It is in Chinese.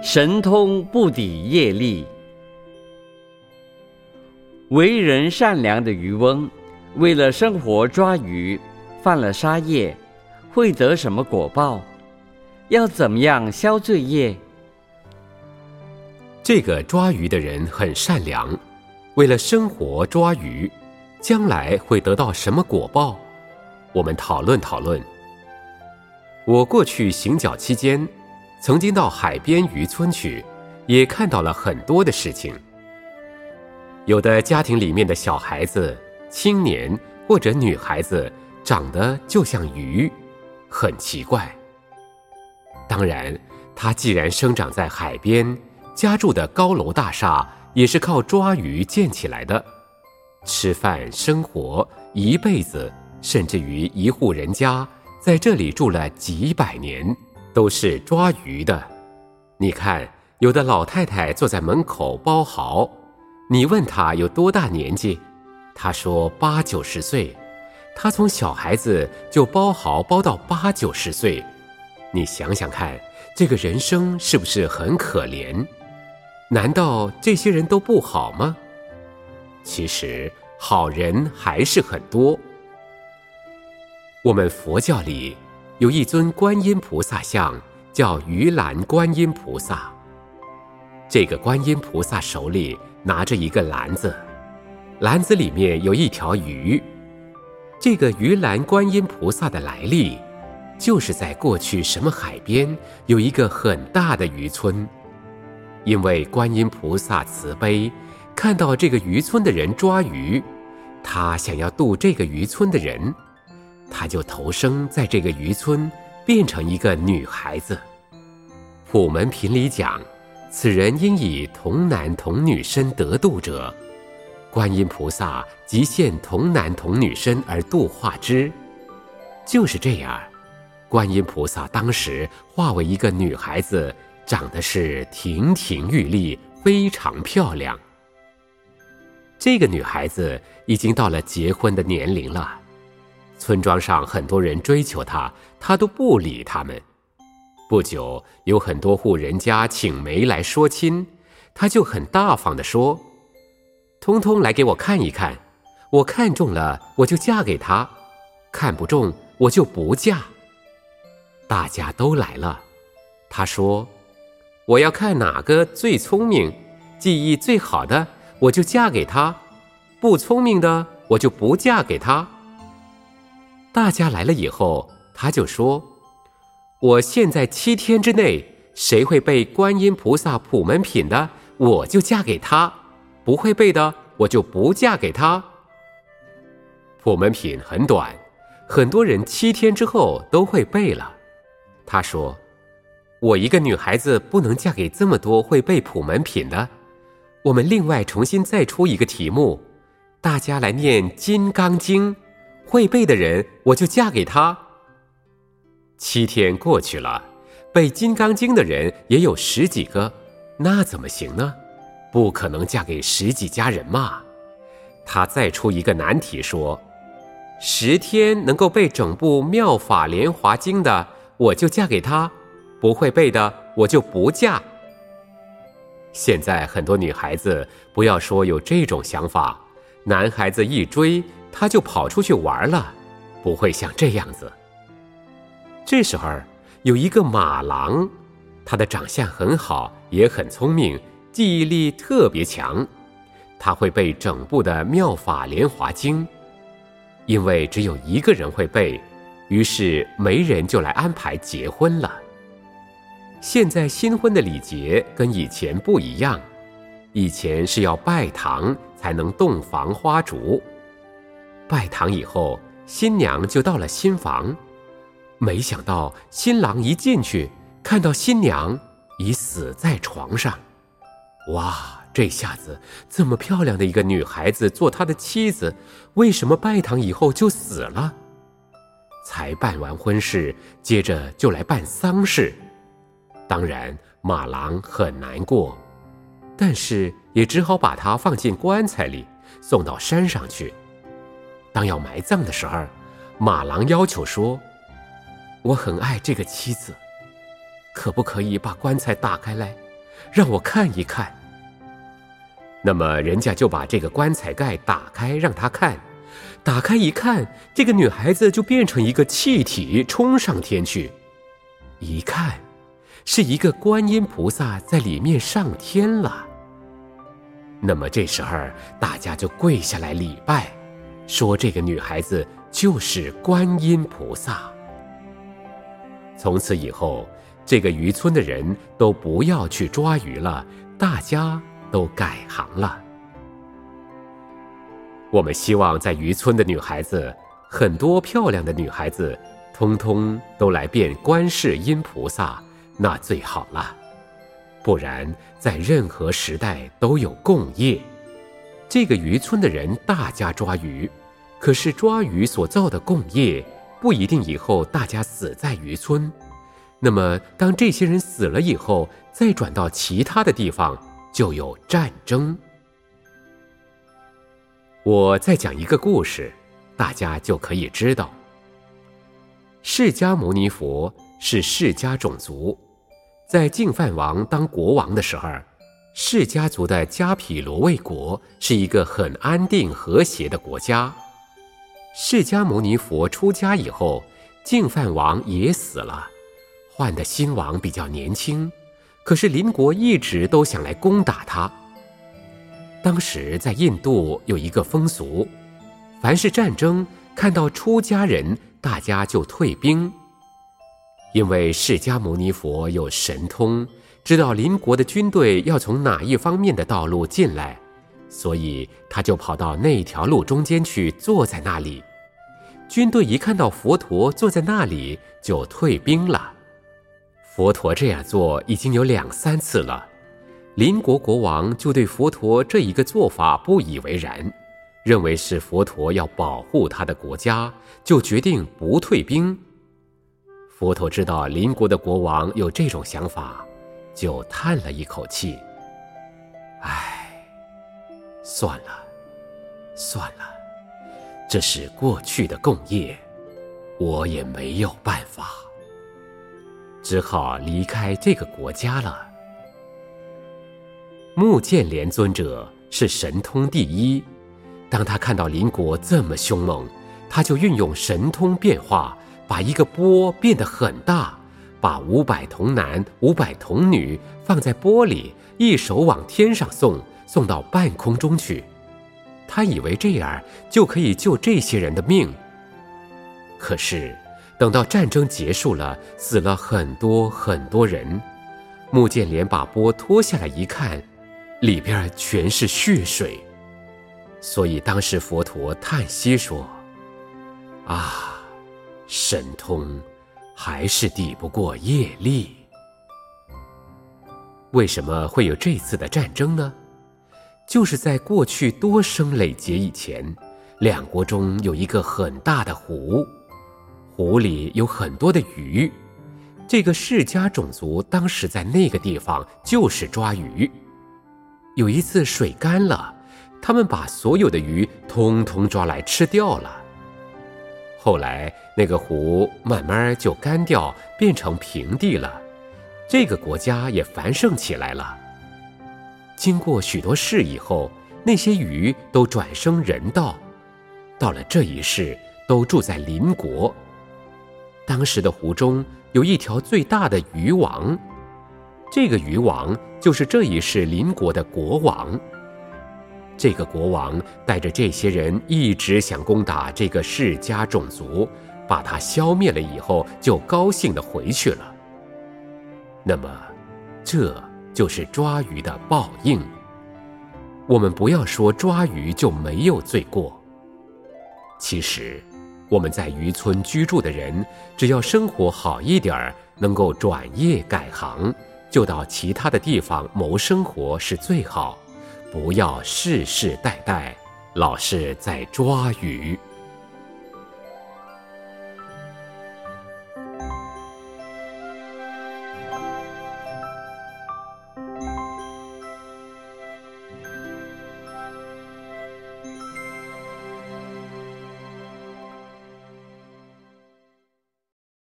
神通不抵业力。为人善良的渔翁，为了生活抓鱼，犯了杀业，会得什么果报？要怎么样消罪业？这个抓鱼的人很善良，为了生活抓鱼，将来会得到什么果报？我们讨论讨论。我过去行脚期间。曾经到海边渔村去，也看到了很多的事情。有的家庭里面的小孩子、青年或者女孩子长得就像鱼，很奇怪。当然，他既然生长在海边，家住的高楼大厦也是靠抓鱼建起来的，吃饭生活一辈子，甚至于一户人家在这里住了几百年。都是抓鱼的，你看，有的老太太坐在门口包蚝，你问她有多大年纪，她说八九十岁，她从小孩子就包蚝包到八九十岁，你想想看，这个人生是不是很可怜？难道这些人都不好吗？其实好人还是很多。我们佛教里。有一尊观音菩萨像，叫鱼篮观音菩萨。这个观音菩萨手里拿着一个篮子，篮子里面有一条鱼。这个鱼篮观音菩萨的来历，就是在过去什么海边有一个很大的渔村，因为观音菩萨慈悲，看到这个渔村的人抓鱼，他想要渡这个渔村的人。他就投生在这个渔村，变成一个女孩子。普门品里讲，此人应以童男童女身得度者，观音菩萨即现童男童女身而度化之。就是这样，观音菩萨当时化为一个女孩子，长得是亭亭玉立，非常漂亮。这个女孩子已经到了结婚的年龄了。村庄上很多人追求他，他都不理他们。不久，有很多户人家请媒来说亲，他就很大方地说：“通通来给我看一看，我看中了我就嫁给他，看不中我就不嫁。”大家都来了，他说：“我要看哪个最聪明、技艺最好的，我就嫁给他；不聪明的，我就不嫁给他。”大家来了以后，他就说：“我现在七天之内，谁会背观音菩萨普门品的，我就嫁给他；不会背的，我就不嫁给他。”普门品很短，很多人七天之后都会背了。他说：“我一个女孩子不能嫁给这么多会背普门品的，我们另外重新再出一个题目，大家来念《金刚经》。”会背的人，我就嫁给他。七天过去了，背《金刚经》的人也有十几个，那怎么行呢？不可能嫁给十几家人嘛。他再出一个难题，说：十天能够背整部《妙法莲华经》的，我就嫁给他；不会背的，我就不嫁。现在很多女孩子，不要说有这种想法，男孩子一追。他就跑出去玩了，不会像这样子。这时候有一个马郎，他的长相很好，也很聪明，记忆力特别强，他会背整部的《妙法莲华经》。因为只有一个人会背，于是媒人就来安排结婚了。现在新婚的礼节跟以前不一样，以前是要拜堂才能洞房花烛。拜堂以后，新娘就到了新房，没想到新郎一进去，看到新娘已死在床上。哇，这下子这么漂亮的一个女孩子做他的妻子，为什么拜堂以后就死了？才办完婚事，接着就来办丧事。当然，马郎很难过，但是也只好把她放进棺材里，送到山上去。当要埋葬的时候，马郎要求说：“我很爱这个妻子，可不可以把棺材打开来，让我看一看。”那么人家就把这个棺材盖打开，让他看。打开一看，这个女孩子就变成一个气体，冲上天去。一看，是一个观音菩萨在里面上天了。那么这时候，大家就跪下来礼拜，说这个女孩子就是观音菩萨。从此以后，这个渔村的人都不要去抓鱼了，大家都改行了。我们希望在渔村的女孩子，很多漂亮的女孩子，通通都来变观世音菩萨，那最好了。不然，在任何时代都有共业。这个渔村的人大家抓鱼，可是抓鱼所造的共业，不一定以后大家死在渔村。那么，当这些人死了以后，再转到其他的地方，就有战争。我再讲一个故事，大家就可以知道。释迦牟尼佛是释迦种族，在净饭王当国王的时候，释迦族的迦毗罗卫国是一个很安定和谐的国家。释迦牟尼佛出家以后，净饭王也死了，换的新王比较年轻，可是邻国一直都想来攻打他。当时在印度有一个风俗，凡是战争，看到出家人，大家就退兵。因为释迦牟尼佛有神通，知道邻国的军队要从哪一方面的道路进来，所以他就跑到那条路中间去，坐在那里。军队一看到佛陀坐在那里，就退兵了。佛陀这样做已经有两三次了。邻国国王就对佛陀这一个做法不以为然，认为是佛陀要保护他的国家，就决定不退兵。佛陀知道邻国的国王有这种想法，就叹了一口气：“唉，算了，算了，这是过去的共业，我也没有办法，只好离开这个国家了。”目犍连尊者是神通第一，当他看到邻国这么凶猛，他就运用神通变化，把一个波变得很大，把五百童男、五百童女放在钵里，一手往天上送，送到半空中去。他以为这样就可以救这些人的命。可是，等到战争结束了，死了很多很多人，目犍连把钵脱下来一看。里边全是血水，所以当时佛陀叹息说：“啊，神通还是抵不过业力。为什么会有这次的战争呢？就是在过去多生累劫以前，两国中有一个很大的湖，湖里有很多的鱼。这个世家种族当时在那个地方就是抓鱼。”有一次水干了，他们把所有的鱼通通抓来吃掉了。后来那个湖慢慢就干掉，变成平地了，这个国家也繁盛起来了。经过许多事以后，那些鱼都转生人道，到了这一世都住在邻国。当时的湖中有一条最大的鱼王。这个鱼王就是这一世邻国的国王。这个国王带着这些人一直想攻打这个世家种族，把它消灭了以后，就高兴的回去了。那么，这就是抓鱼的报应。我们不要说抓鱼就没有罪过。其实，我们在渔村居住的人，只要生活好一点儿，能够转业改行。就到其他的地方谋生活是最好，不要世世代代老是在抓鱼。